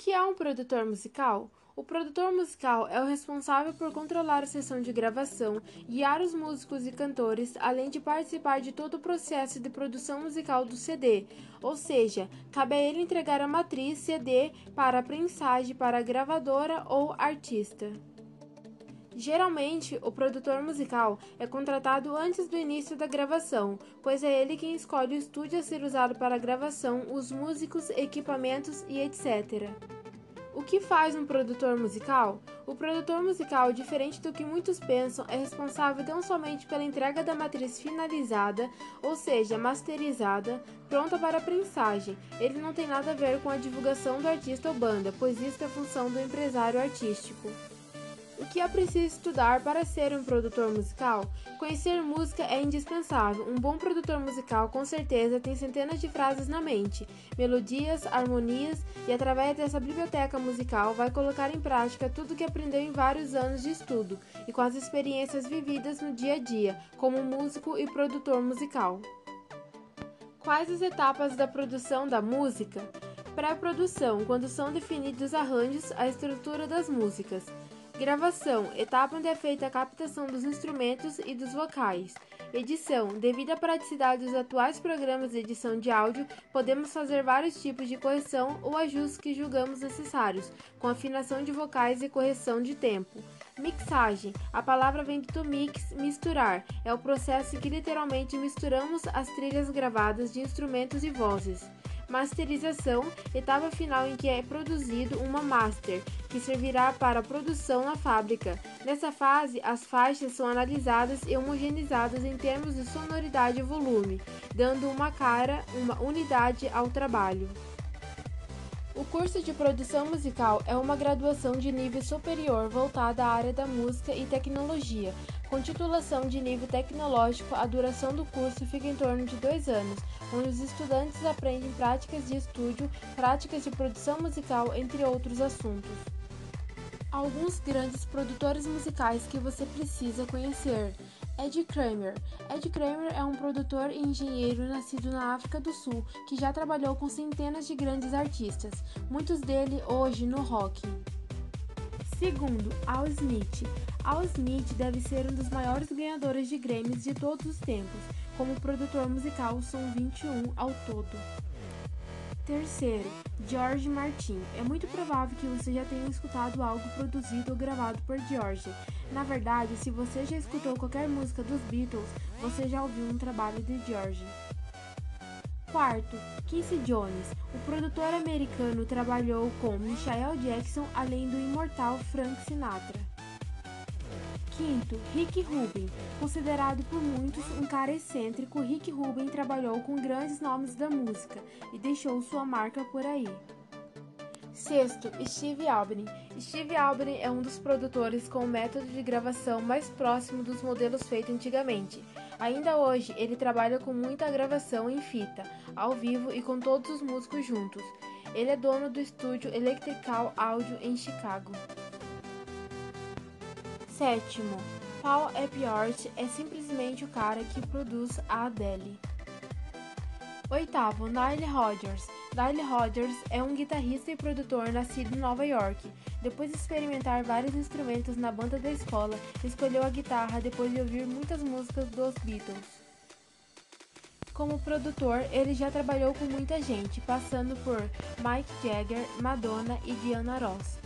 que é um produtor musical? O produtor musical é o responsável por controlar a sessão de gravação, guiar os músicos e cantores, além de participar de todo o processo de produção musical do CD, ou seja, cabe a ele entregar a matriz CD para a prensagem para a gravadora ou artista. Geralmente, o produtor musical é contratado antes do início da gravação, pois é ele quem escolhe o estúdio a ser usado para a gravação, os músicos, equipamentos e etc. O que faz um produtor musical? O produtor musical, diferente do que muitos pensam, é responsável não somente pela entrega da matriz finalizada, ou seja, masterizada, pronta para a prensagem. Ele não tem nada a ver com a divulgação do artista ou banda, pois isso é função do empresário artístico. O que é preciso estudar para ser um produtor musical? Conhecer música é indispensável. Um bom produtor musical, com certeza, tem centenas de frases na mente, melodias, harmonias e, através dessa biblioteca musical, vai colocar em prática tudo que aprendeu em vários anos de estudo e com as experiências vividas no dia a dia, como músico e produtor musical. Quais as etapas da produção da música? Pré-produção, quando são definidos os arranjos, a estrutura das músicas. Gravação, etapa onde é feita a captação dos instrumentos e dos vocais. Edição, devido à praticidade dos atuais programas de edição de áudio, podemos fazer vários tipos de correção ou ajustes que julgamos necessários, com afinação de vocais e correção de tempo. Mixagem, a palavra vem do mix, misturar, é o processo em que literalmente misturamos as trilhas gravadas de instrumentos e vozes. Masterização, etapa final em que é produzido uma master, que servirá para a produção na fábrica. Nessa fase, as faixas são analisadas e homogeneizadas em termos de sonoridade e volume, dando uma cara, uma unidade ao trabalho. O curso de produção musical é uma graduação de nível superior voltada à área da música e tecnologia. Com titulação de nível tecnológico, a duração do curso fica em torno de dois anos, onde os estudantes aprendem práticas de estúdio, práticas de produção musical, entre outros assuntos. Alguns grandes produtores musicais que você precisa conhecer. Ed Kramer. Ed Kramer é um produtor e engenheiro nascido na África do Sul que já trabalhou com centenas de grandes artistas, muitos dele hoje no rock. Segundo, Al Smith. Al Smith deve ser um dos maiores ganhadores de Grammys de todos os tempos. Como produtor musical, são 21 ao todo. Terceiro, George Martin. É muito provável que você já tenha escutado algo produzido ou gravado por George. Na verdade, se você já escutou qualquer música dos Beatles, você já ouviu um trabalho de George. Quarto, Quincy Jones. O produtor americano trabalhou com Michael Jackson, além do imortal Frank Sinatra. Quinto, Rick Rubin. Considerado por muitos um cara excêntrico, Rick Rubin trabalhou com grandes nomes da música e deixou sua marca por aí. Sexto, Steve Albini. Steve Albini é um dos produtores com o método de gravação mais próximo dos modelos feitos antigamente. Ainda hoje, ele trabalha com muita gravação em fita, ao vivo e com todos os músicos juntos. Ele é dono do estúdio Electrical Audio em Chicago. Sétimo, Paul Epworth é simplesmente o cara que produz a Adele. Oitavo, Nile Rodgers. Nile Rodgers é um guitarrista e produtor nascido em Nova York. Depois de experimentar vários instrumentos na banda da escola, escolheu a guitarra depois de ouvir muitas músicas dos Beatles. Como produtor, ele já trabalhou com muita gente, passando por Mike Jagger, Madonna e Diana Ross.